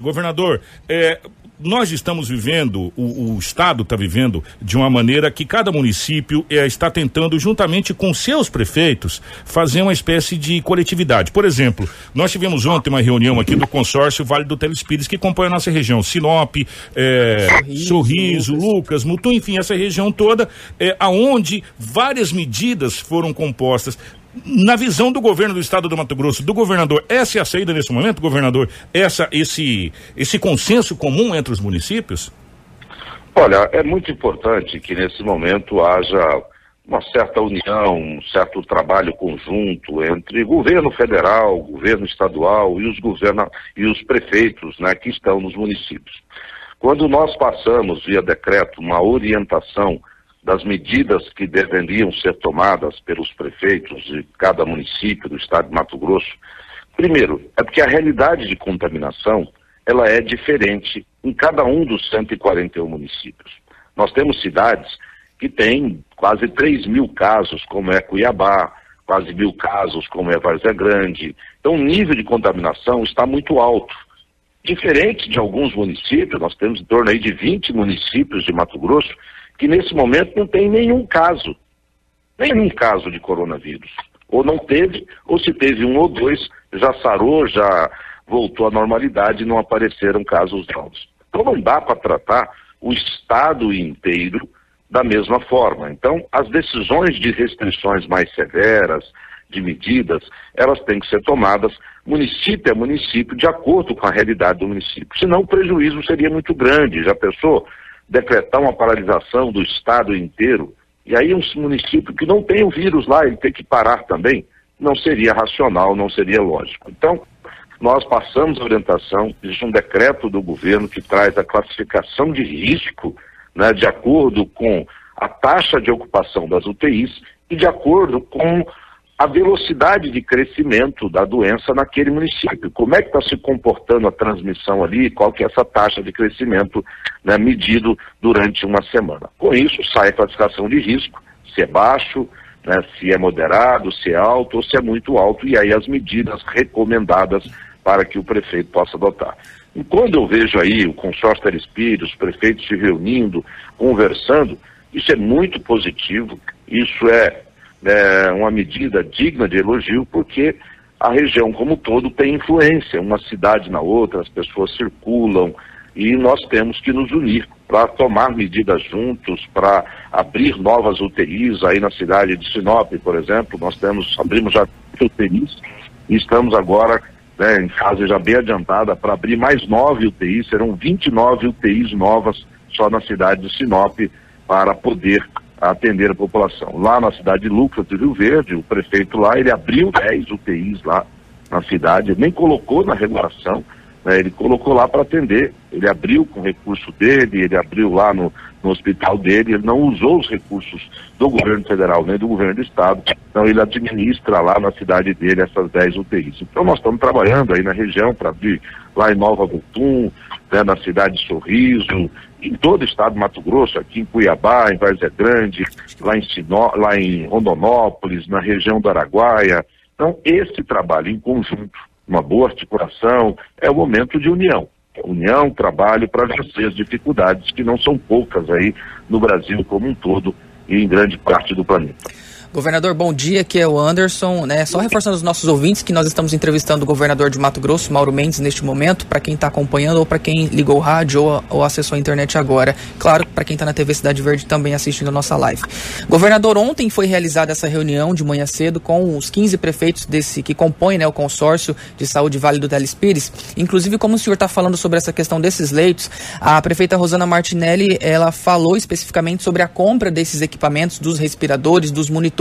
Governador, é, nós estamos vivendo, o, o Estado está vivendo de uma maneira que cada município é, está tentando, juntamente com seus prefeitos, fazer uma espécie de coletividade. Por exemplo, nós tivemos ontem uma reunião aqui do consórcio Vale do Telespires, que compõe a nossa região, Sinop, é, Sorriso, Sorriso Lucas. Mutum, enfim, essa região toda, é, aonde várias medidas foram compostas na visão do governo do estado do Mato Grosso, do governador, essa é a saída nesse momento, governador? Essa, esse, esse consenso comum entre os municípios? Olha, é muito importante que nesse momento haja uma certa união, um certo trabalho conjunto entre governo federal, governo estadual e os, governa e os prefeitos né, que estão nos municípios. Quando nós passamos via decreto uma orientação das medidas que deveriam ser tomadas pelos prefeitos de cada município do estado de Mato Grosso. Primeiro, é porque a realidade de contaminação ela é diferente em cada um dos 141 municípios. Nós temos cidades que têm quase 3 mil casos, como é Cuiabá, quase mil casos, como é Várzea Grande. Então, o nível de contaminação está muito alto. Diferente de alguns municípios, nós temos em torno aí de 20 municípios de Mato Grosso que nesse momento não tem nenhum caso, nenhum caso de coronavírus. Ou não teve, ou se teve um ou dois, já sarou, já voltou à normalidade e não apareceram casos novos. Então não dá para tratar o estado inteiro da mesma forma. Então, as decisões de restrições mais severas, de medidas, elas têm que ser tomadas município a município, de acordo com a realidade do município. Senão o prejuízo seria muito grande. Já pensou? Decretar uma paralisação do estado inteiro, e aí um município que não tem o vírus lá, ele tem que parar também, não seria racional, não seria lógico. Então, nós passamos a orientação, existe um decreto do governo que traz a classificação de risco, né, de acordo com a taxa de ocupação das UTIs e de acordo com a velocidade de crescimento da doença naquele município. Como é que está se comportando a transmissão ali, qual que é essa taxa de crescimento né, medido durante uma semana. Com isso, sai a classificação de risco, se é baixo, né, se é moderado, se é alto ou se é muito alto, e aí as medidas recomendadas para que o prefeito possa adotar. E quando eu vejo aí o consórcio Telespírito, os prefeitos se reunindo, conversando, isso é muito positivo, isso é é, uma medida digna de elogio, porque a região como um todo tem influência, uma cidade na outra, as pessoas circulam e nós temos que nos unir para tomar medidas juntos, para abrir novas UTIs aí na cidade de Sinop, por exemplo, nós temos, abrimos já UTIs e estamos agora né, em fase já bem adiantada para abrir mais nove UTIs, serão 29 UTIs novas só na cidade de Sinop para poder atender a população. Lá na cidade de Lucas do Rio Verde, o prefeito lá, ele abriu 10 UTIs lá na cidade, nem colocou na regulação, né, ele colocou lá para atender. Ele abriu com recurso dele, ele abriu lá no, no hospital dele, ele não usou os recursos do governo federal nem do governo do estado, então ele administra lá na cidade dele essas 10 UTIs. Então nós estamos trabalhando aí na região para abrir lá em Nova Mutum, né, na cidade de Sorriso, em todo o estado de Mato Grosso, aqui em Cuiabá, em Várzea Grande, lá em, Sinó, lá em Rondonópolis, na região do Araguaia. Então, esse trabalho em conjunto, uma boa articulação, é o momento de união. União, trabalho para vencer as dificuldades, que não são poucas aí no Brasil como um todo e em grande parte do planeta. Governador, bom dia, aqui é o Anderson, né? Só reforçando os nossos ouvintes que nós estamos entrevistando o governador de Mato Grosso, Mauro Mendes, neste momento, para quem está acompanhando ou para quem ligou o rádio ou, ou, acessou a internet agora. Claro, para quem está na TV Cidade Verde também assistindo a nossa live. Governador, ontem foi realizada essa reunião de manhã cedo com os 15 prefeitos desse que compõem né, o consórcio de saúde Vale do Telespires. Inclusive, como o senhor está falando sobre essa questão desses leitos, a prefeita Rosana Martinelli, ela falou especificamente sobre a compra desses equipamentos, dos respiradores, dos monitores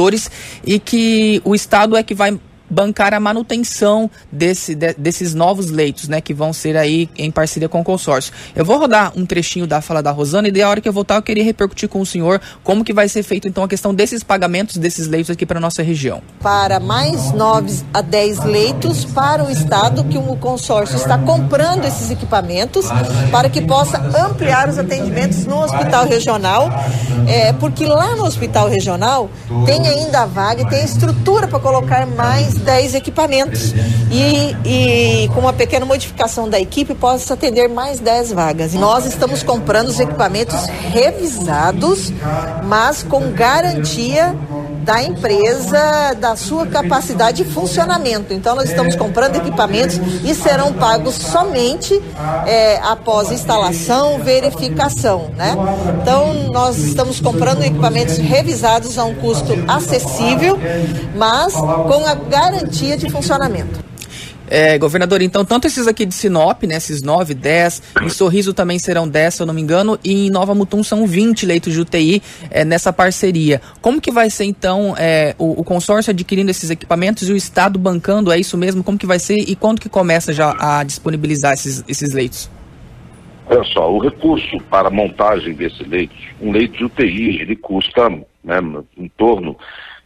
e que o Estado é que vai bancar a manutenção desse, de, desses novos leitos, né, que vão ser aí em parceria com o consórcio. Eu vou rodar um trechinho da fala da Rosana e daí a hora que eu voltar eu queria repercutir com o senhor como que vai ser feito então a questão desses pagamentos desses leitos aqui para nossa região. Para mais 9 a 10 leitos para o estado que o consórcio está comprando esses equipamentos para que possa ampliar os atendimentos no hospital regional, é, porque lá no hospital regional tem ainda a vaga tem estrutura para colocar mais 10 equipamentos e, e com uma pequena modificação da equipe possa atender mais 10 vagas. E nós estamos comprando os equipamentos revisados, mas com garantia da empresa, da sua capacidade de funcionamento. Então, nós estamos comprando equipamentos e serão pagos somente é, após instalação, verificação, né? Então, nós estamos comprando equipamentos revisados a um custo acessível, mas com a garantia de funcionamento. É, governador, então, tanto esses aqui de Sinop, né, esses 9, 10, em Sorriso também serão 10, se eu não me engano, e em Nova Mutum são 20 leitos de UTI é, nessa parceria. Como que vai ser, então, é, o, o, consórcio adquirindo esses equipamentos e o Estado bancando, é isso mesmo? Como que vai ser e quando que começa já a disponibilizar esses, esses leitos? Olha só, o recurso para montagem desse leito, um leito de UTI, ele custa né, em torno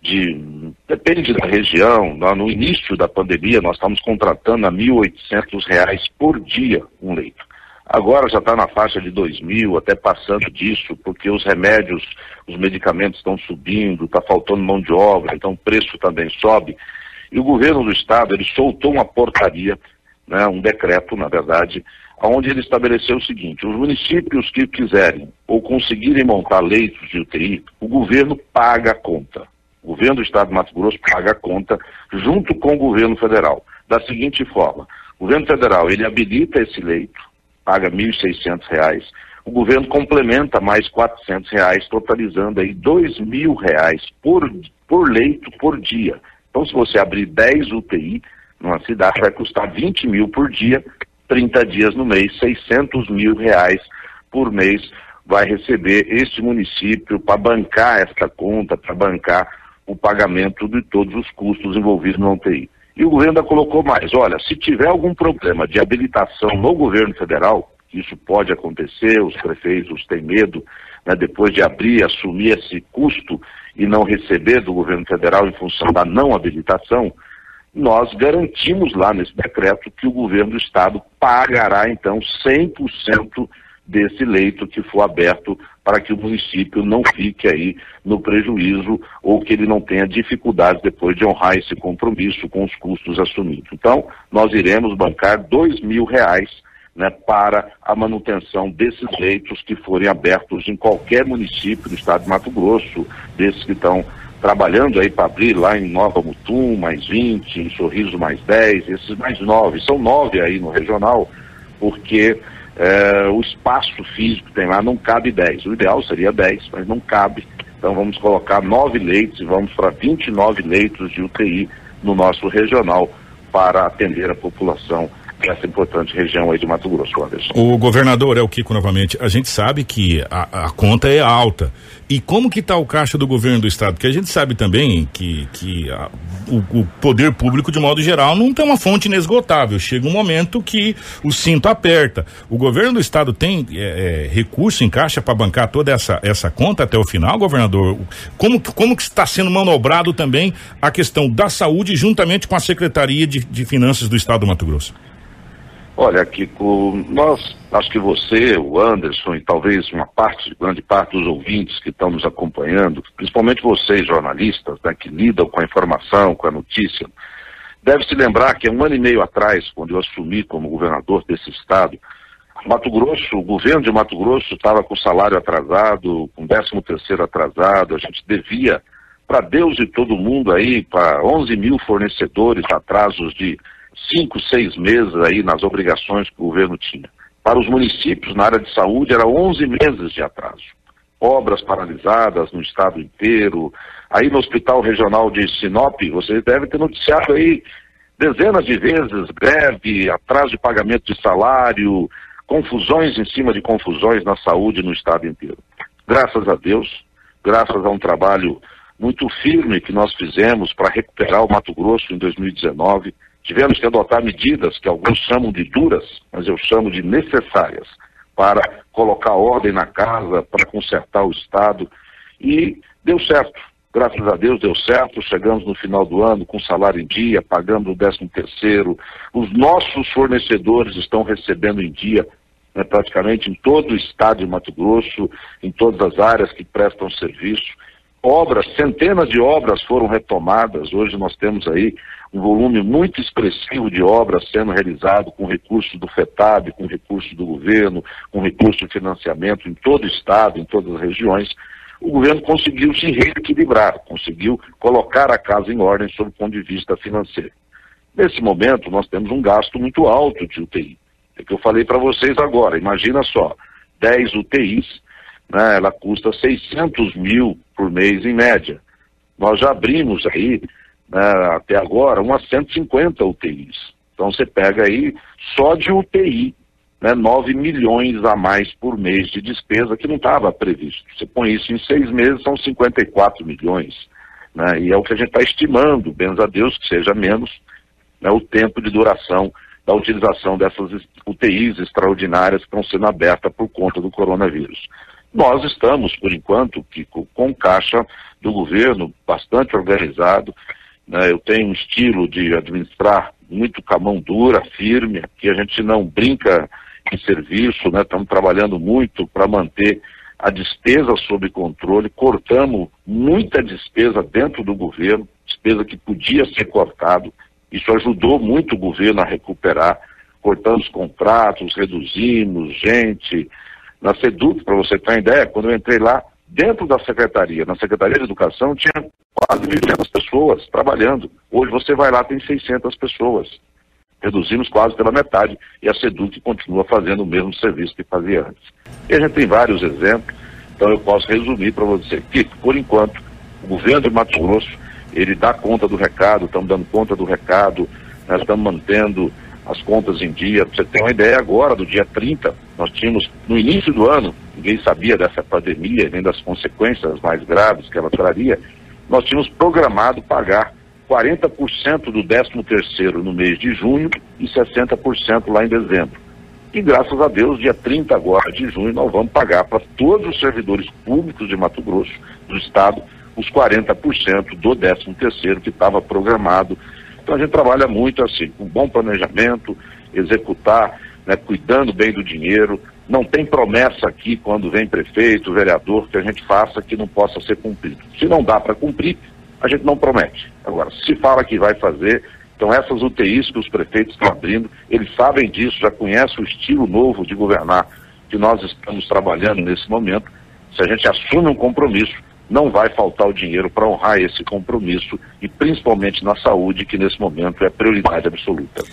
de. Depende da região. No início da pandemia, nós estamos contratando a R$ 1.800 por dia um leito. Agora já está na faixa de R$ mil, até passando disso, porque os remédios, os medicamentos estão subindo, está faltando mão de obra, então o preço também sobe. E o governo do estado, ele soltou uma portaria, né, um decreto, na verdade, onde ele estabeleceu o seguinte: os municípios que quiserem ou conseguirem montar leitos de UTI, o governo paga a conta. O governo do estado de Mato Grosso paga a conta junto com o governo federal. Da seguinte forma, o governo federal ele habilita esse leito, paga R$ 1.600, o governo complementa mais R$ reais, totalizando aí R$ 2.000 por, por leito por dia. Então, se você abrir 10 UTI numa cidade, vai custar 20 mil por dia, 30 dias no mês, 600 mil reais por mês vai receber este município para bancar esta conta, para bancar o pagamento de todos os custos envolvidos no UTI. E o governo ainda colocou mais, olha, se tiver algum problema de habilitação no governo federal, isso pode acontecer, os prefeitos têm medo, né, depois de abrir, assumir esse custo e não receber do governo federal em função da não habilitação, nós garantimos lá nesse decreto que o governo do estado pagará então 100% desse leito que for aberto para que o município não fique aí no prejuízo ou que ele não tenha dificuldades depois de honrar esse compromisso com os custos assumidos. Então, nós iremos bancar dois mil reais né, para a manutenção desses leitos que forem abertos em qualquer município do estado de Mato Grosso, desses que estão trabalhando aí para abrir lá em Nova Mutum, mais 20, em Sorriso mais 10, esses mais nove, são nove aí no regional, porque é, o espaço físico que tem lá não cabe 10. O ideal seria 10, mas não cabe. Então vamos colocar nove leitos e vamos para 29 leitos de UTI no nosso regional para atender a população dessa importante região aí de Mato Grosso, Anderson. O governador é o Kiko novamente. A gente sabe que a, a conta é alta. E como que está o caixa do governo do estado? Porque a gente sabe também que, que a, o, o, poder público, de modo geral, não tem uma fonte inesgotável. Chega um momento que o cinto aperta. O governo do estado tem é, é, recurso em caixa para bancar toda essa, essa conta até o final, governador? Como, como que está sendo manobrado também a questão da saúde juntamente com a Secretaria de, de Finanças do estado do Mato Grosso? Olha, Kiko, nós, acho que você, o Anderson e talvez uma parte, grande parte dos ouvintes que estão nos acompanhando, principalmente vocês, jornalistas, né, que lidam com a informação, com a notícia, deve se lembrar que um ano e meio atrás, quando eu assumi como governador desse estado, Mato Grosso, o governo de Mato Grosso estava com salário atrasado, com décimo terceiro atrasado, a gente devia para Deus e todo mundo aí, para 11 mil fornecedores atrasos de cinco, seis meses aí nas obrigações que o governo tinha. Para os municípios, na área de saúde, era 11 meses de atraso. Obras paralisadas no estado inteiro. Aí no Hospital Regional de Sinop, vocês devem ter noticiado aí dezenas de vezes greve, atraso de pagamento de salário, confusões em cima de confusões na saúde no estado inteiro. Graças a Deus, graças a um trabalho muito firme que nós fizemos para recuperar o Mato Grosso em 2019, Tivemos que adotar medidas que alguns chamam de duras, mas eu chamo de necessárias, para colocar ordem na casa, para consertar o Estado. E deu certo. Graças a Deus deu certo. Chegamos no final do ano com salário em dia, pagando o 13 terceiro. Os nossos fornecedores estão recebendo em dia, né, praticamente em todo o estado de Mato Grosso, em todas as áreas que prestam serviço. Obras, centenas de obras foram retomadas. Hoje nós temos aí um volume muito expressivo de obras sendo realizado com recursos do FETAB, com recursos do governo, com recursos de financiamento em todo o estado, em todas as regiões. O governo conseguiu se reequilibrar, conseguiu colocar a casa em ordem sob o ponto de vista financeiro. Nesse momento, nós temos um gasto muito alto de UTI. É que eu falei para vocês agora, imagina só, 10 UTIs, né, ela custa 600 mil por mês em média. Nós já abrimos aí, né, até agora, umas 150 UTIs. Então você pega aí, só de UTI, né, 9 milhões a mais por mês de despesa que não estava previsto. Você põe isso em seis meses, são 54 milhões. Né, e é o que a gente está estimando, bens a Deus, que seja menos né, o tempo de duração da utilização dessas UTIs extraordinárias que estão sendo abertas por conta do coronavírus. Nós estamos, por enquanto, Kiko, com caixa do governo bastante organizado. Né? Eu tenho um estilo de administrar muito com a mão dura, firme, que a gente não brinca em serviço, né? estamos trabalhando muito para manter a despesa sob controle, cortamos muita despesa dentro do governo, despesa que podia ser cortado, isso ajudou muito o governo a recuperar, cortamos contratos, reduzimos gente, na SEDUC, para você ter uma ideia, quando eu entrei lá, dentro da secretaria, na Secretaria de Educação, tinha quase 1.500 pessoas trabalhando. Hoje você vai lá, tem 600 pessoas. Reduzimos quase pela metade e a SEDUC continua fazendo o mesmo serviço que fazia antes. E a gente tem vários exemplos, então eu posso resumir para você que, por enquanto, o governo de Mato Grosso, ele dá conta do recado, estamos dando conta do recado, nós estamos mantendo as contas em dia. Você ter uma ideia agora, do dia 30, nós tínhamos, no início do ano, ninguém sabia dessa pandemia, nem das consequências mais graves que ela traria, nós tínhamos programado pagar 40% do 13 terceiro no mês de junho e 60% lá em dezembro. E graças a Deus, dia 30 agora de junho, nós vamos pagar para todos os servidores públicos de Mato Grosso, do Estado, os 40% do 13 terceiro que estava programado então a gente trabalha muito assim, com bom planejamento, executar, né, cuidando bem do dinheiro. Não tem promessa aqui quando vem prefeito, vereador, que a gente faça que não possa ser cumprido. Se não dá para cumprir, a gente não promete. Agora, se fala que vai fazer, então essas UTIs que os prefeitos estão abrindo, eles sabem disso, já conhecem o estilo novo de governar que nós estamos trabalhando nesse momento. Se a gente assume um compromisso, não vai faltar o dinheiro para honrar esse compromisso e principalmente na saúde, que nesse momento é prioridade absoluta.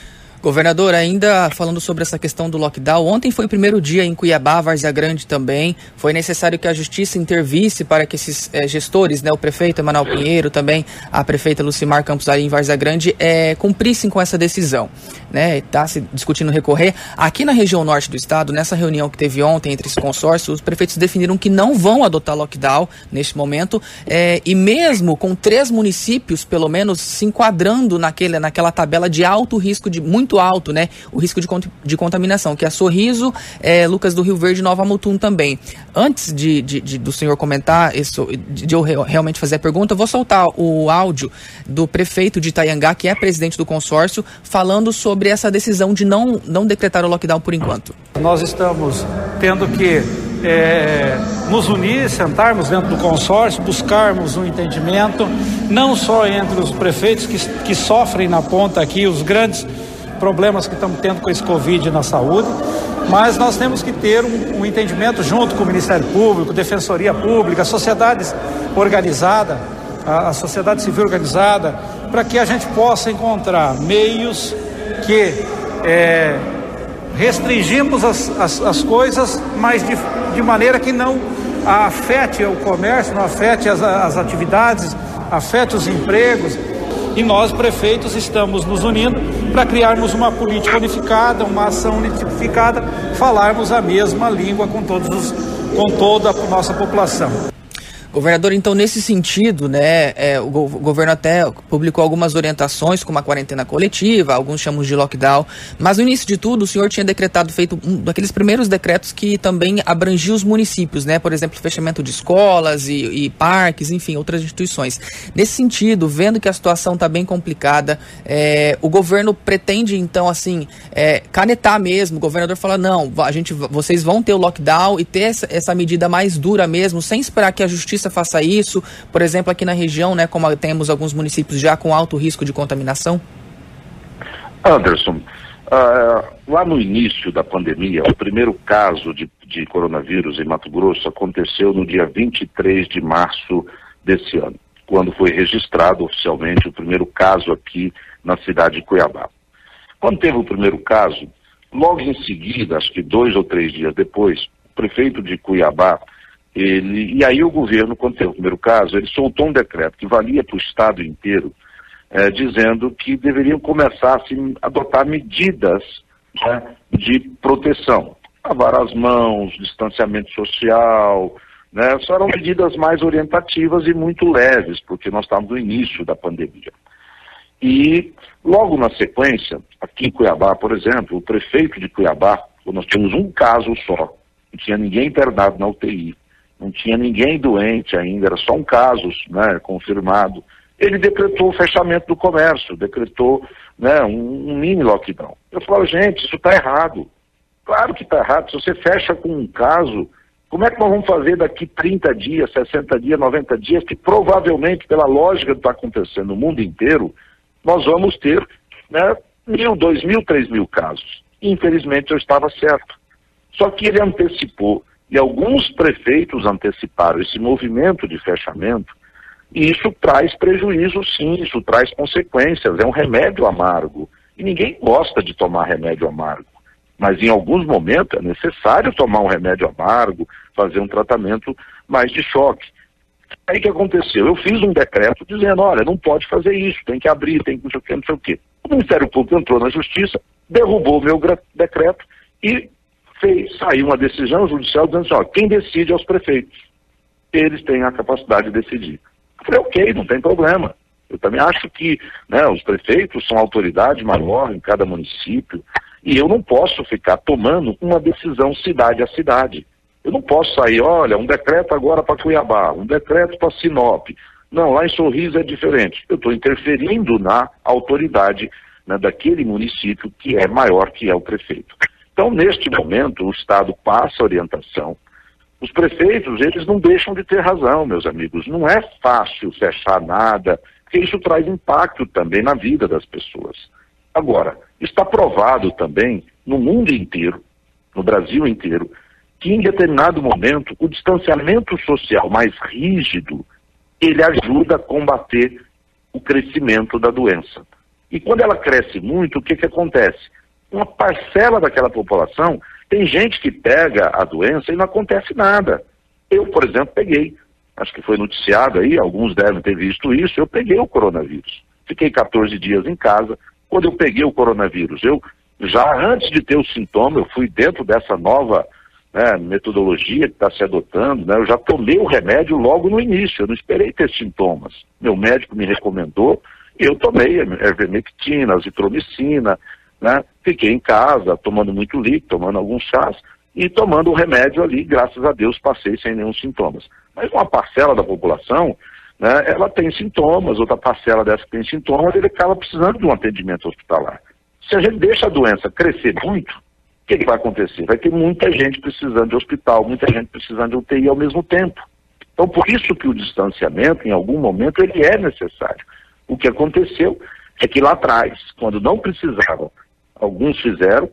Governador, ainda falando sobre essa questão do lockdown, ontem foi o primeiro dia em Cuiabá, Várzea Grande também. Foi necessário que a justiça intervisse para que esses é, gestores, né, o prefeito Emanuel Pinheiro, também a prefeita Lucimar Campos ali em Várzea Grande, é, cumprissem com essa decisão. Né? Está se discutindo recorrer. Aqui na região norte do estado, nessa reunião que teve ontem entre esse consórcio, os prefeitos definiram que não vão adotar lockdown neste momento, é, e mesmo com três municípios, pelo menos, se enquadrando naquele, naquela tabela de alto risco de muito alto, né? O risco de, de contaminação, que é Sorriso, é, Lucas do Rio Verde e Nova Mutum também. Antes de, de, de, do senhor comentar isso, de eu realmente fazer a pergunta, eu vou soltar o áudio do prefeito de Itaiangá, que é presidente do consórcio, falando sobre essa decisão de não, não decretar o lockdown por enquanto. Nós estamos tendo que é, nos unir, sentarmos dentro do consórcio, buscarmos um entendimento, não só entre os prefeitos que, que sofrem na ponta aqui, os grandes problemas que estamos tendo com esse Covid na saúde, mas nós temos que ter um, um entendimento junto com o Ministério Público, Defensoria Pública, a sociedade organizada, a, a sociedade civil organizada, para que a gente possa encontrar meios que é, restringimos as, as, as, coisas, mas de, de maneira que não afete o comércio, não afete as, as atividades, afete os empregos. E nós, prefeitos, estamos nos unindo para criarmos uma política unificada, uma ação unificada, falarmos a mesma língua com todos os, com toda a nossa população. Governador, então, nesse sentido, né, é, o, go o, governo até publicou algumas orientações, como a quarentena coletiva, alguns chamam de lockdown, mas no início de tudo, o senhor tinha decretado, feito um daqueles primeiros decretos que também abrangia os municípios, né, por exemplo, fechamento de escolas e, e parques, enfim, outras instituições. Nesse sentido, vendo que a situação está bem complicada, é, o governo pretende, então, assim, é, canetar mesmo, o governador fala, não, a gente, vocês vão ter o lockdown e ter essa, essa medida mais dura mesmo, sem esperar que a justiça você faça isso, por exemplo, aqui na região, né, como temos alguns municípios já com alto risco de contaminação? Anderson, uh, lá no início da pandemia, o primeiro caso de, de coronavírus em Mato Grosso aconteceu no dia 23 de março desse ano, quando foi registrado oficialmente o primeiro caso aqui na cidade de Cuiabá. Quando teve o primeiro caso, logo em seguida, acho que dois ou três dias depois, o prefeito de Cuiabá, ele, e aí o governo, quando teve o primeiro caso, ele soltou um decreto que valia para o estado inteiro, é, dizendo que deveriam começar a se adotar medidas né, de proteção. Lavar as mãos, distanciamento social, né, só eram medidas mais orientativas e muito leves, porque nós estávamos no início da pandemia. E logo na sequência, aqui em Cuiabá, por exemplo, o prefeito de Cuiabá, nós tínhamos um caso só, não tinha ninguém internado na UTI, não tinha ninguém doente ainda, era só um caso né, confirmado ele decretou o fechamento do comércio, decretou né, um, um mini lockdown. Eu falo, gente, isso está errado. Claro que está errado. Se você fecha com um caso, como é que nós vamos fazer daqui 30 dias, 60 dias, 90 dias, que provavelmente, pela lógica que está acontecendo no mundo inteiro, nós vamos ter né, mil, dois mil, três mil casos. Infelizmente eu estava certo. Só que ele antecipou, e alguns prefeitos anteciparam esse movimento de fechamento, e isso traz prejuízo, sim, isso traz consequências. É um remédio amargo. E ninguém gosta de tomar remédio amargo. Mas em alguns momentos é necessário tomar um remédio amargo, fazer um tratamento mais de choque. Aí que aconteceu? Eu fiz um decreto dizendo, olha, não pode fazer isso, tem que abrir, tem que não sei o que, não sei o que. O Ministério Público entrou na Justiça, derrubou o meu decreto e fez, saiu uma decisão judicial dizendo assim, ó, quem decide é os prefeitos. Eles têm a capacidade de decidir. Falei, ok, não tem problema. Eu também acho que né, os prefeitos são autoridade maior em cada município e eu não posso ficar tomando uma decisão cidade a cidade. Eu não posso sair, olha, um decreto agora para Cuiabá, um decreto para Sinop. Não, lá em Sorriso é diferente. Eu estou interferindo na autoridade né, daquele município que é maior que é o prefeito. Então, neste momento, o Estado passa orientação, os prefeitos, eles não deixam de ter razão, meus amigos. Não é fácil fechar nada, porque isso traz impacto também na vida das pessoas. Agora, está provado também no mundo inteiro, no Brasil inteiro, que em determinado momento o distanciamento social mais rígido, ele ajuda a combater o crescimento da doença. E quando ela cresce muito, o que, que acontece? Uma parcela daquela população tem gente que pega a doença e não acontece nada. Eu, por exemplo, peguei. Acho que foi noticiado aí, alguns devem ter visto isso. Eu peguei o coronavírus. Fiquei 14 dias em casa. Quando eu peguei o coronavírus, eu já antes de ter o sintoma, eu fui dentro dessa nova né, metodologia que está se adotando, né, eu já tomei o remédio logo no início, eu não esperei ter sintomas. Meu médico me recomendou, eu tomei a azitromicina, né? Fiquei em casa, tomando muito líquido, tomando alguns chás e tomando o remédio ali, graças a Deus passei sem nenhum sintomas. Mas uma parcela da população, né, ela tem sintomas, outra parcela dessa que tem sintomas, ele acaba precisando de um atendimento hospitalar. Se a gente deixa a doença crescer muito, o que, que vai acontecer? Vai ter muita gente precisando de hospital, muita gente precisando de UTI ao mesmo tempo. Então, por isso que o distanciamento, em algum momento, ele é necessário. O que aconteceu é que lá atrás, quando não precisavam alguns fizeram.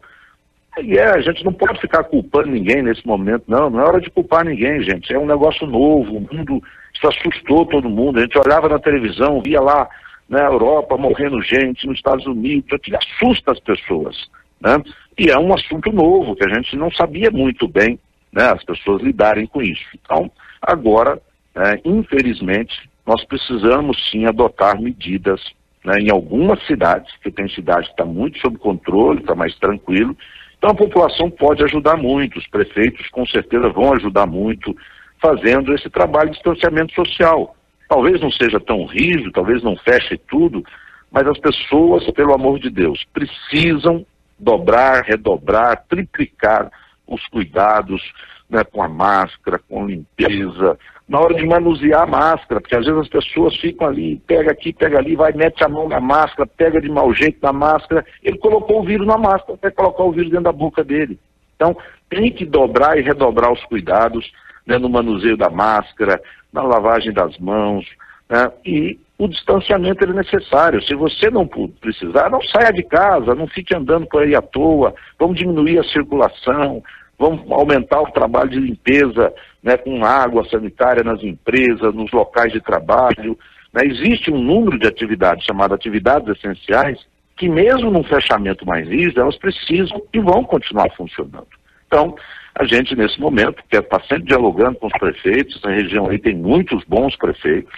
E é, a gente não pode ficar culpando ninguém nesse momento, não. Não é hora de culpar ninguém, gente. É um negócio novo, o mundo, isso assustou todo mundo. A gente olhava na televisão, via lá na Europa morrendo gente, nos Estados Unidos, aquilo assusta as pessoas. Né? E é um assunto novo, que a gente não sabia muito bem né, as pessoas lidarem com isso. Então, agora, é, infelizmente, nós precisamos sim adotar medidas né, em algumas cidades, que tem cidade que está muito sob controle, está mais tranquilo. Então a população pode ajudar muito, os prefeitos com certeza vão ajudar muito fazendo esse trabalho de distanciamento social. Talvez não seja tão rígido, talvez não feche tudo, mas as pessoas, pelo amor de Deus, precisam dobrar, redobrar, triplicar os cuidados né, com a máscara, com limpeza, na hora de manusear a máscara, porque às vezes as pessoas ficam ali, pega aqui, pega ali, vai, mete a mão na máscara, pega de mau jeito na máscara, ele colocou o vírus na máscara, vai colocar o vírus dentro da boca dele. Então, tem que dobrar e redobrar os cuidados, né, no manuseio da máscara, na lavagem das mãos, né, e o distanciamento é necessário. Se você não precisar, não saia de casa, não fique andando por aí à toa, vamos diminuir a circulação, vamos aumentar o trabalho de limpeza né, com água sanitária nas empresas, nos locais de trabalho. Né? Existe um número de atividades chamadas atividades essenciais que mesmo num fechamento mais rígido, elas precisam e vão continuar funcionando. Então, a gente nesse momento estar sempre dialogando com os prefeitos, a região aí tem muitos bons prefeitos,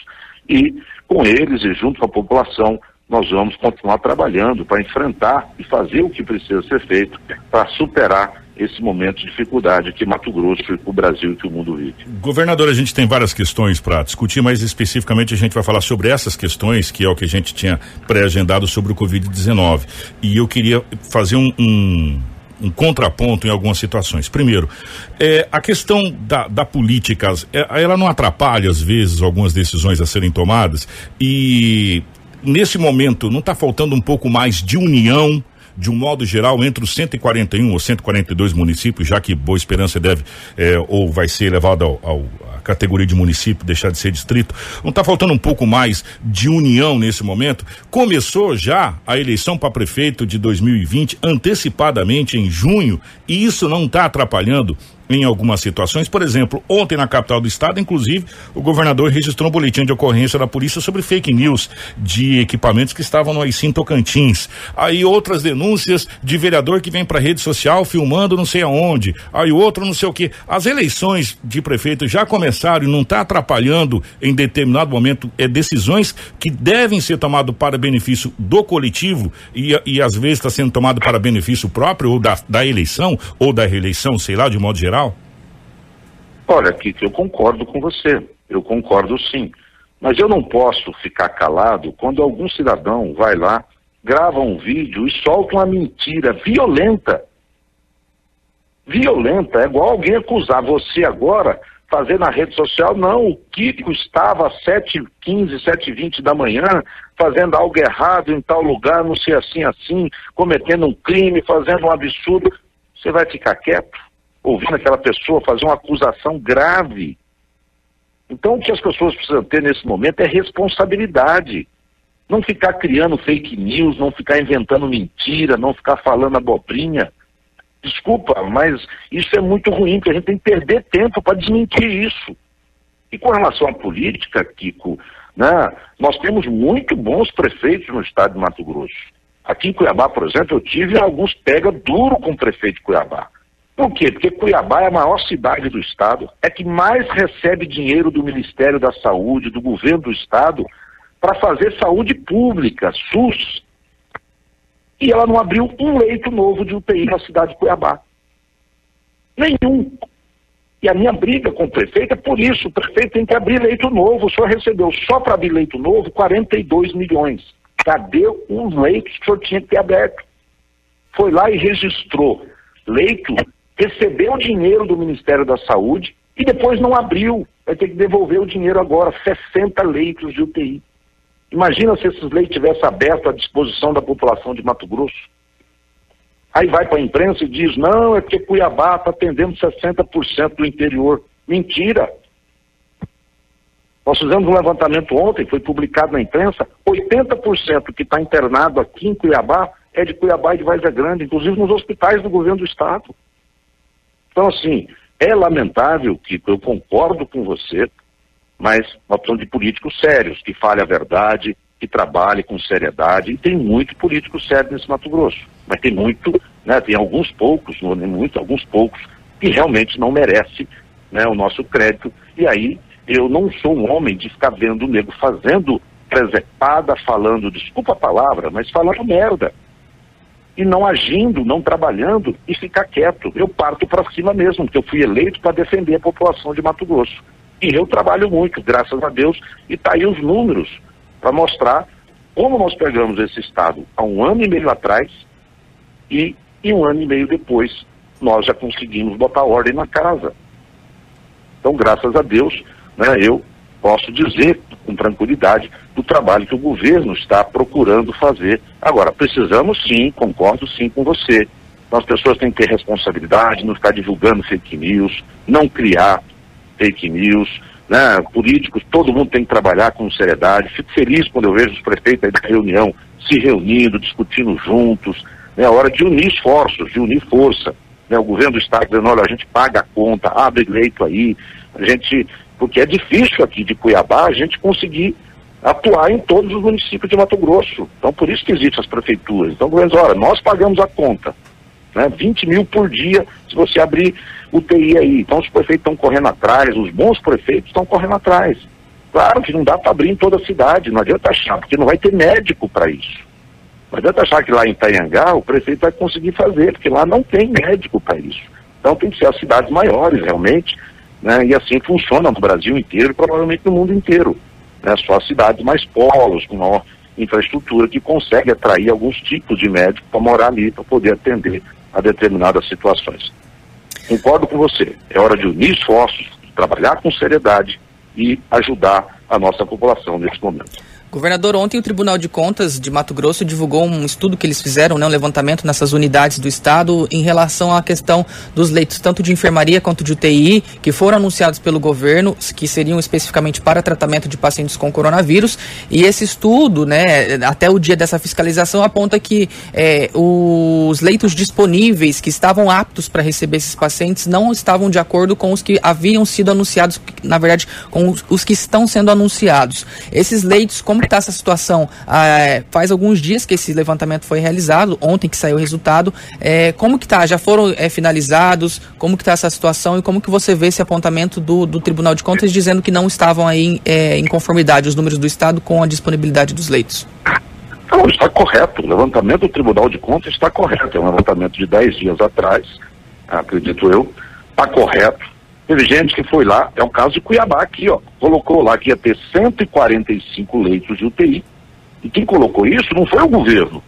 e com eles e junto com a população, nós vamos continuar trabalhando para enfrentar e fazer o que precisa ser feito para superar esse momento de dificuldade que Mato Grosso, o Brasil e que o mundo vive. Governador, a gente tem várias questões para discutir, mas especificamente a gente vai falar sobre essas questões, que é o que a gente tinha pré-agendado sobre o Covid-19. E eu queria fazer um, um um contraponto em algumas situações. Primeiro, é, a questão da, da política, é, ela não atrapalha, às vezes, algumas decisões a serem tomadas e nesse momento não está faltando um pouco mais de união de um modo geral, entre os 141 ou 142 municípios, já que Boa Esperança deve é, ou vai ser ao à categoria de município, deixar de ser distrito, não está faltando um pouco mais de união nesse momento? Começou já a eleição para prefeito de 2020 antecipadamente em junho e isso não está atrapalhando em algumas situações. Por exemplo, ontem na capital do estado, inclusive, o governador registrou um boletim de ocorrência da polícia sobre fake news de equipamentos que estavam no Aicim Tocantins. Aí outras denúncias de vereador que vem para rede social filmando não sei aonde. Aí outro não sei o que. As eleições de prefeito já começaram e não está atrapalhando em determinado momento é, decisões que devem ser tomadas para benefício do coletivo e, e às vezes está sendo tomado para benefício próprio ou da, da eleição ou da reeleição, sei lá, de modo geral geral? Olha, Kiko, eu concordo com você. Eu concordo sim. Mas eu não posso ficar calado quando algum cidadão vai lá, grava um vídeo e solta uma mentira violenta. Violenta. É igual alguém acusar você agora, fazer na rede social, não, o Kiko estava às 7h15, 7h20 da manhã, fazendo algo errado em tal lugar, não sei assim, assim, cometendo um crime, fazendo um absurdo. Você vai ficar quieto? Ouvindo aquela pessoa fazer uma acusação grave. Então, o que as pessoas precisam ter nesse momento é responsabilidade. Não ficar criando fake news, não ficar inventando mentira, não ficar falando abobrinha. Desculpa, mas isso é muito ruim, porque a gente tem que perder tempo para desmentir isso. E com relação à política, Kiko, né, nós temos muito bons prefeitos no estado de Mato Grosso. Aqui em Cuiabá, por exemplo, eu tive alguns pega duro com o prefeito de Cuiabá. Por quê? Porque Cuiabá é a maior cidade do estado, é que mais recebe dinheiro do Ministério da Saúde, do governo do estado, para fazer saúde pública, SUS. E ela não abriu um leito novo de UTI na cidade de Cuiabá. Nenhum. E a minha briga com o prefeito é por isso. O prefeito tem que abrir leito novo. O senhor recebeu só para abrir leito novo 42 milhões. Cadê os leitos que o senhor tinha que ter aberto? Foi lá e registrou leito recebeu o dinheiro do Ministério da Saúde e depois não abriu. Vai ter que devolver o dinheiro agora, 60 leitos de UTI. Imagina se esses leitos tivessem aberto à disposição da população de Mato Grosso. Aí vai para a imprensa e diz, não, é porque Cuiabá está atendendo 60% do interior. Mentira! Nós fizemos um levantamento ontem, foi publicado na imprensa, 80% que está internado aqui em Cuiabá é de Cuiabá e de Várzea Grande, inclusive nos hospitais do governo do estado. Então, assim, é lamentável que eu concordo com você, mas nós precisamos de políticos sérios, que falem a verdade, que trabalhem com seriedade, e tem muito político sério nesse Mato Grosso. Mas tem muito, né, tem alguns poucos, não é muito, alguns poucos, que realmente não merece né, o nosso crédito. E aí eu não sou um homem de ficar vendo o nego fazendo presepada, falando, desculpa a palavra, mas falando merda e não agindo, não trabalhando e ficar quieto. Eu parto para cima mesmo, porque eu fui eleito para defender a população de Mato Grosso. E eu trabalho muito, graças a Deus, e está aí os números para mostrar como nós pegamos esse Estado há um ano e meio atrás e, e um ano e meio depois nós já conseguimos botar ordem na casa. Então, graças a Deus, né, eu posso dizer com tranquilidade do trabalho que o governo está procurando fazer. Agora, precisamos sim, concordo sim com você. As pessoas têm que ter responsabilidade, não ficar divulgando fake news, não criar. fake news, né? Políticos, todo mundo tem que trabalhar com seriedade. Fico feliz quando eu vejo os prefeitos aí da reunião se reunindo, discutindo juntos. É né? hora de unir esforços, de unir força. Né? O governo do estado dizendo, olha, a gente paga a conta, abre leito aí, a gente. Porque é difícil aqui de Cuiabá a gente conseguir atuar em todos os municípios de Mato Grosso. Então, por isso que existem as prefeituras. Então, governo olha, nós pagamos a conta. Né? 20 mil por dia se você abrir UTI aí. Então, os prefeitos estão correndo atrás, os bons prefeitos estão correndo atrás. Claro que não dá para abrir em toda a cidade, não adianta achar, porque não vai ter médico para isso. Não adianta achar que lá em Itaiangá o prefeito vai conseguir fazer, porque lá não tem médico para isso. Então tem que ser as cidades maiores, realmente, né? e assim funciona no Brasil inteiro e provavelmente no mundo inteiro. Né? Só as cidades mais polos, com maior infraestrutura, que consegue atrair alguns tipos de médico para morar ali, para poder atender a determinadas situações. Concordo com você, é hora de unir esforços, trabalhar com seriedade e ajudar a nossa população nesse momento. Governador, ontem o Tribunal de Contas de Mato Grosso divulgou um estudo que eles fizeram, né, um levantamento nessas unidades do estado em relação à questão dos leitos, tanto de enfermaria quanto de UTI, que foram anunciados pelo governo, que seriam especificamente para tratamento de pacientes com coronavírus. E esse estudo, né, até o dia dessa fiscalização, aponta que é, os leitos disponíveis que estavam aptos para receber esses pacientes não estavam de acordo com os que haviam sido anunciados, na verdade, com os que estão sendo anunciados. Esses leitos, como como está essa situação? Ah, é, faz alguns dias que esse levantamento foi realizado, ontem que saiu o resultado. É, como que está? Já foram é, finalizados? Como que está essa situação e como que você vê esse apontamento do, do Tribunal de Contas dizendo que não estavam aí é, em conformidade os números do Estado com a disponibilidade dos leitos? Não, está correto. O levantamento do Tribunal de Contas está correto. É um levantamento de 10 dias atrás, acredito eu. Está correto Teve gente que foi lá, é o caso de Cuiabá aqui, ó, colocou lá que ia ter 145 leitos de UTI. E quem colocou isso não foi o governo.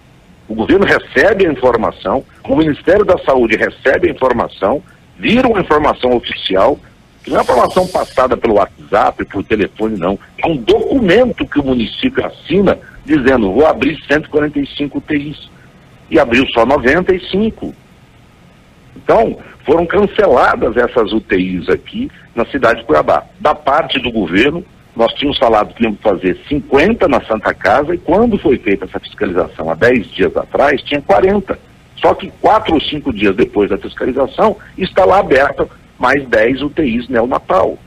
O governo recebe a informação, o Ministério da Saúde recebe a informação, vira uma informação oficial, que não é informação passada pelo WhatsApp, por telefone, não. É um documento que o município assina dizendo, vou abrir 145 UTIs. E abriu só 95. Então, foram canceladas essas UTIs aqui na cidade de Cuiabá. Da parte do governo, nós tínhamos falado que íamos fazer 50 na Santa Casa e quando foi feita essa fiscalização há 10 dias atrás, tinha 40. Só que quatro ou cinco dias depois da fiscalização, está lá aberta mais 10 UTIs neonatal.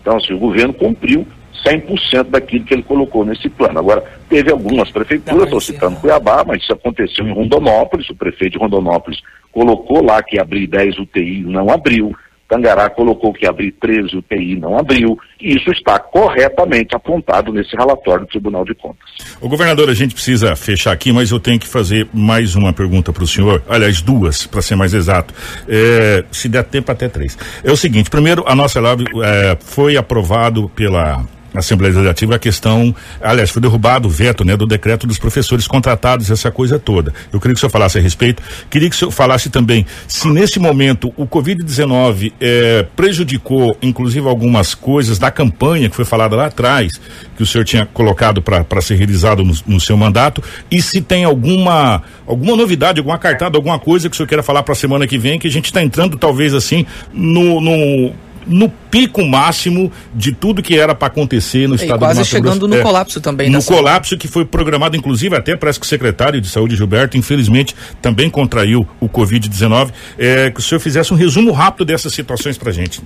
Então, assim, o governo cumpriu 100% daquilo que ele colocou nesse plano. Agora, teve algumas prefeituras, estou citando Cuiabá, mas isso aconteceu em Rondonópolis, o prefeito de Rondonópolis colocou lá que abrir 10 UTI, não abriu. Tangará colocou que abrir 13 UTI, não abriu. E isso está corretamente apontado nesse relatório do Tribunal de Contas. O governador, a gente precisa fechar aqui, mas eu tenho que fazer mais uma pergunta para o senhor. Aliás, duas, para ser mais exato. É, se der tempo, até três. É o seguinte: primeiro, a nossa live é, foi aprovado pela Assembleia Legislativa a questão, aliás, foi derrubado o veto, né, do decreto dos professores contratados, essa coisa toda. Eu queria que o senhor falasse a respeito. Queria que o senhor falasse também se nesse momento o Covid-19 eh, prejudicou, inclusive, algumas coisas da campanha que foi falada lá atrás, que o senhor tinha colocado para ser realizado no, no, seu mandato, e se tem alguma alguma novidade, alguma cartada, alguma coisa que o senhor queira falar para a semana que vem, que a gente está entrando talvez assim no, no no pico máximo de tudo que era para acontecer no estado quase do Mato chegando Grosso. no é, colapso também. No colapso que foi programado, inclusive, até parece que o secretário de saúde, Gilberto, infelizmente, também contraiu o Covid-19. É, que o senhor fizesse um resumo rápido dessas situações para gente.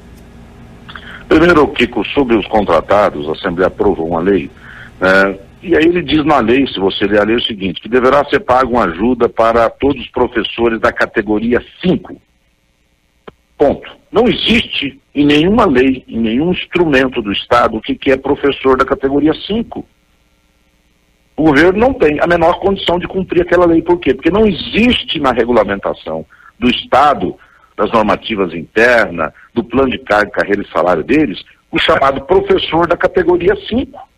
Primeiro, Kiko, sobre os contratados, a Assembleia aprovou uma lei, né, e aí ele diz na lei, se você ler a lei, o seguinte, que deverá ser paga uma ajuda para todos os professores da categoria 5. Ponto. Não existe em nenhuma lei, em nenhum instrumento do Estado, o que, que é professor da categoria 5. O governo não tem a menor condição de cumprir aquela lei. Por quê? Porque não existe na regulamentação do Estado, das normativas internas, do plano de carga, carreira e salário deles, o chamado professor da categoria 5.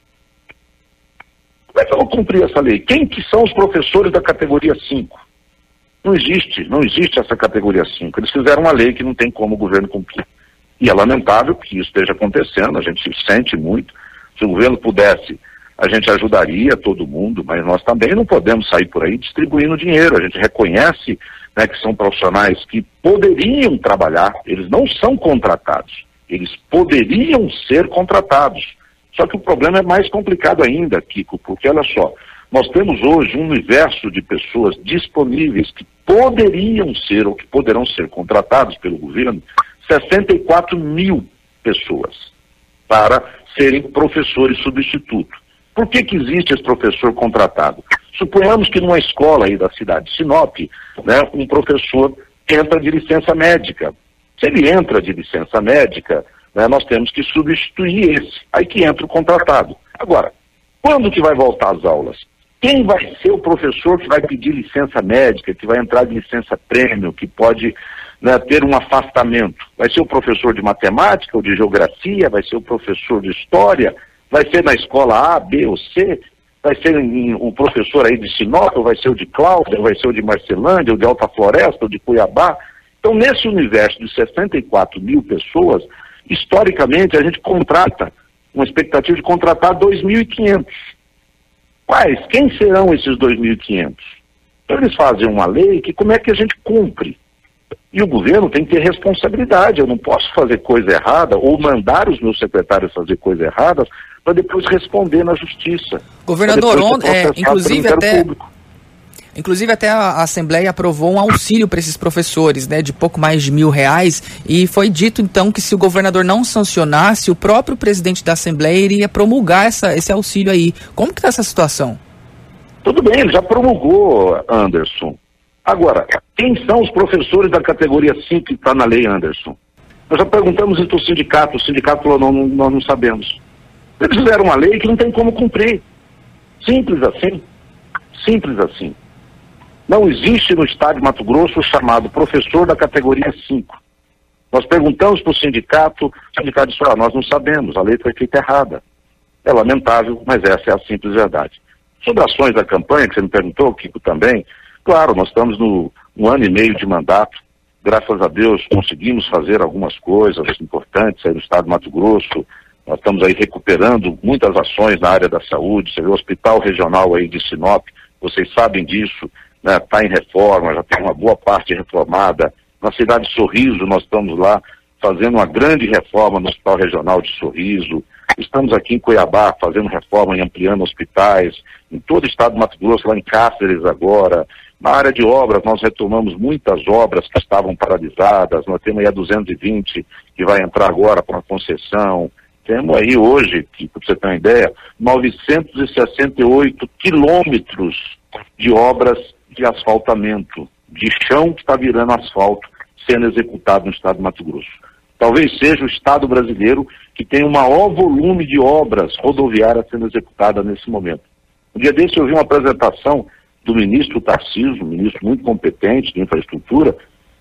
Como é que eu vou cumprir essa lei? Quem que são os professores da categoria 5? Não existe, não existe essa categoria 5. Eles fizeram uma lei que não tem como o governo cumprir. E é lamentável que isso esteja acontecendo, a gente se sente muito. Se o governo pudesse, a gente ajudaria todo mundo, mas nós também não podemos sair por aí distribuindo dinheiro. A gente reconhece né, que são profissionais que poderiam trabalhar, eles não são contratados. Eles poderiam ser contratados. Só que o problema é mais complicado ainda, Kiko, porque olha só, nós temos hoje um universo de pessoas disponíveis que poderiam ser ou que poderão ser contratados pelo governo, 64 mil pessoas para serem professores substitutos. Por que, que existe esse professor contratado? Suponhamos que numa escola aí da cidade de Sinop, né, um professor entra de licença médica. Se ele entra de licença médica, né, nós temos que substituir esse. Aí que entra o contratado. Agora, quando que vai voltar às aulas? Quem vai ser o professor que vai pedir licença médica, que vai entrar de licença prêmio, que pode né, ter um afastamento? Vai ser o professor de matemática ou de geografia? Vai ser o professor de história? Vai ser na escola A, B ou C? Vai ser um professor aí de Sinop, ou vai ser o de Cláudia, ou vai ser o de Marcelândia, ou de Alta Floresta, ou de Cuiabá? Então, nesse universo de 64 mil pessoas, historicamente, a gente contrata, uma expectativa de contratar 2.500. Quais? Quem serão esses 2.500? Então eles fazem uma lei que como é que a gente cumpre? E o governo tem que ter responsabilidade. Eu não posso fazer coisa errada ou mandar os meus secretários fazer coisas erradas para depois responder na justiça. Governador, é, inclusive até público. Inclusive, até a Assembleia aprovou um auxílio para esses professores, né, de pouco mais de mil reais, e foi dito então que se o governador não sancionasse, o próprio presidente da Assembleia iria promulgar essa, esse auxílio aí. Como que está essa situação? Tudo bem, ele já promulgou, Anderson. Agora, quem são os professores da categoria 5 que está na lei, Anderson? Nós já perguntamos isso o sindicato, o sindicato falou, não, nós não sabemos. Eles fizeram uma lei que não tem como cumprir. Simples assim. Simples assim. Não existe no estado de Mato Grosso o chamado professor da categoria 5. Nós perguntamos para o sindicato, o sindicato disse, ah, nós não sabemos, a lei foi feita errada. É lamentável, mas essa é a simples verdade. Sobre ações da campanha, que você me perguntou, Kiko, também, claro, nós estamos no um ano e meio de mandato, graças a Deus conseguimos fazer algumas coisas importantes aí no estado de Mato Grosso, nós estamos aí recuperando muitas ações na área da saúde, você vê o hospital regional aí de Sinop, vocês sabem disso, está né, em reforma, já tem uma boa parte reformada. Na cidade de Sorriso, nós estamos lá fazendo uma grande reforma no Hospital Regional de Sorriso. Estamos aqui em Cuiabá fazendo reforma e ampliando hospitais. Em todo o estado do Mato Grosso, lá em Cáceres agora. Na área de obras, nós retomamos muitas obras que estavam paralisadas. Nós temos aí a 220 que vai entrar agora com a concessão. Temos aí hoje, para você ter uma ideia, 968 quilômetros de obras de asfaltamento, de chão que está virando asfalto, sendo executado no estado de Mato Grosso. Talvez seja o estado brasileiro que tem o maior volume de obras rodoviárias sendo executadas nesse momento. Um dia desse eu vi uma apresentação do ministro Tarcísio, um ministro muito competente de infraestrutura,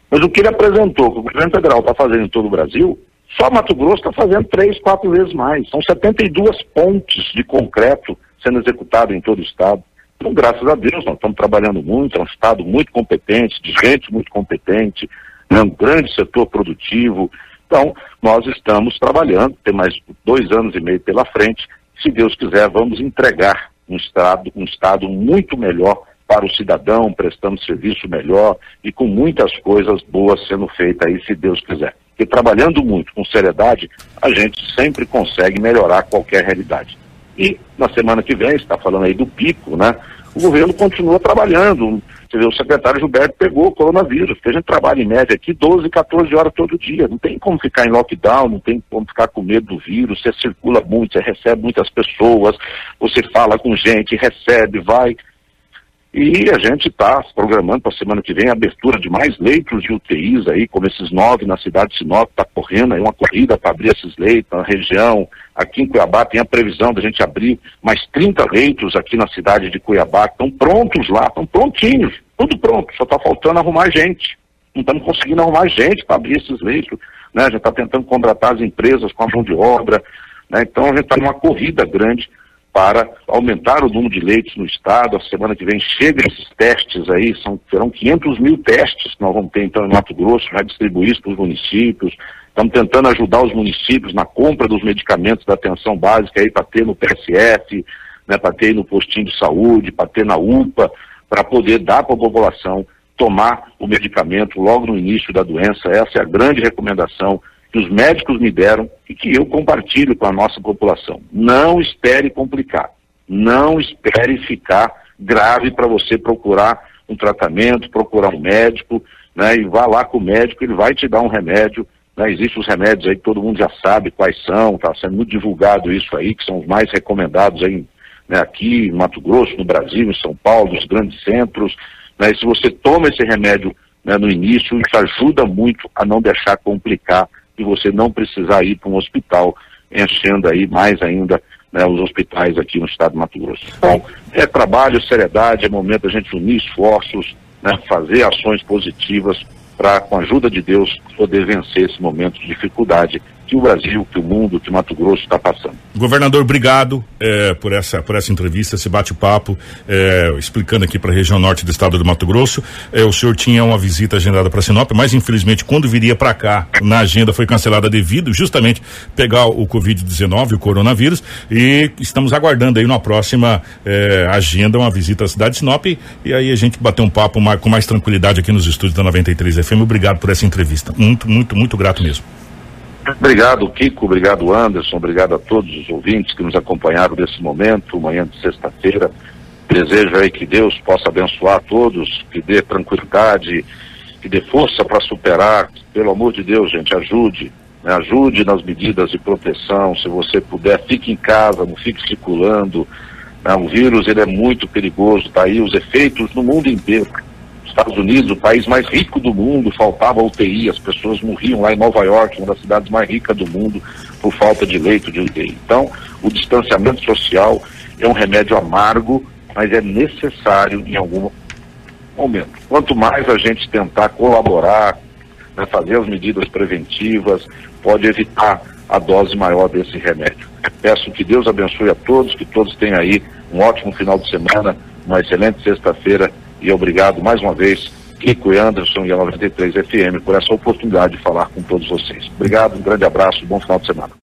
mas o que ele apresentou, que o governo federal está fazendo em todo o Brasil, só Mato Grosso está fazendo três, quatro vezes mais. São 72 pontes de concreto sendo executadas em todo o estado. Então, graças a Deus, nós estamos trabalhando muito, é um Estado muito competente, de gente muito competente, é um grande setor produtivo. Então, nós estamos trabalhando, tem mais dois anos e meio pela frente. Se Deus quiser, vamos entregar um Estado, um Estado muito melhor para o cidadão, prestando serviço melhor e com muitas coisas boas sendo feitas aí, se Deus quiser. Porque trabalhando muito, com seriedade, a gente sempre consegue melhorar qualquer realidade. E na semana que vem, está falando aí do pico, né? O governo continua trabalhando. Você vê, o secretário Gilberto pegou o coronavírus, porque a gente trabalha em média aqui 12, 14 horas todo dia. Não tem como ficar em lockdown, não tem como ficar com medo do vírus. Você circula muito, você recebe muitas pessoas, você fala com gente, recebe, vai. E a gente está programando para a semana que vem a abertura de mais leitos de UTIs aí, como esses nove na cidade de Sinop, está correndo aí uma corrida para abrir esses leitos na região. Aqui em Cuiabá tem a previsão da gente abrir mais 30 leitos aqui na cidade de Cuiabá, estão prontos lá, estão prontinhos, tudo pronto, só está faltando arrumar gente. Não estamos conseguindo arrumar gente para abrir esses leitos. Né? A gente está tentando contratar as empresas com a mão de obra. Né? Então a gente está numa corrida grande para aumentar o número de leitos no estado. A semana que vem chega esses testes aí, são, serão 500 mil testes que nós vamos ter então em Mato Grosso, vai distribuir isso para os municípios. Estamos tentando ajudar os municípios na compra dos medicamentos da atenção básica aí para ter no PSF, né, para ter no postinho de saúde, para ter na UPA, para poder dar para a população tomar o medicamento logo no início da doença. Essa é a grande recomendação que os médicos me deram e que eu compartilho com a nossa população. Não espere complicar. Não espere ficar grave para você procurar um tratamento, procurar um médico, né? E vá lá com o médico, ele vai te dar um remédio. Né? Existem os remédios aí todo mundo já sabe quais são, está sendo muito divulgado isso aí, que são os mais recomendados aí, né? aqui em Mato Grosso, no Brasil, em São Paulo, nos grandes centros. Né? E se você toma esse remédio né, no início, isso ajuda muito a não deixar complicar e você não precisar ir para um hospital, enchendo aí mais ainda né, os hospitais aqui no estado de Mato Grosso. Então, é trabalho, seriedade, é momento a gente unir esforços, né, fazer ações positivas para, com a ajuda de Deus, poder vencer esse momento de dificuldade que o Brasil, que o mundo, que o Mato Grosso está passando. Governador, obrigado é, por essa por essa entrevista, esse bate-papo, é, explicando aqui para a região norte do estado do Mato Grosso. É, o senhor tinha uma visita agendada para Sinop, mas infelizmente quando viria para cá, na agenda foi cancelada devido justamente pegar o Covid-19, o coronavírus, e estamos aguardando aí na próxima agenda uma visita à cidade de Sinop e aí a gente bater um papo mais, com mais tranquilidade aqui nos estúdios da 93 FM. Obrigado por essa entrevista. Muito, muito, muito grato mesmo. Obrigado, Kiko. Obrigado, Anderson. Obrigado a todos os ouvintes que nos acompanharam nesse momento, manhã de sexta-feira. Desejo aí que Deus possa abençoar a todos, que dê tranquilidade, que dê força para superar. Pelo amor de Deus, gente, ajude. Né? Ajude nas medidas de proteção. Se você puder, fique em casa, não fique circulando. Né? O vírus ele é muito perigoso, tá aí os efeitos no mundo inteiro. Estados Unidos, o país mais rico do mundo, faltava UTI, as pessoas morriam lá em Nova York, uma das cidades mais ricas do mundo, por falta de leito de UTI. Então, o distanciamento social é um remédio amargo, mas é necessário em algum momento. Quanto mais a gente tentar colaborar, né, fazer as medidas preventivas, pode evitar a dose maior desse remédio. Peço que Deus abençoe a todos, que todos tenham aí um ótimo final de semana, uma excelente sexta-feira e obrigado mais uma vez, Kiko e Anderson e a 93 FM, por essa oportunidade de falar com todos vocês. Obrigado, um grande abraço, bom final de semana.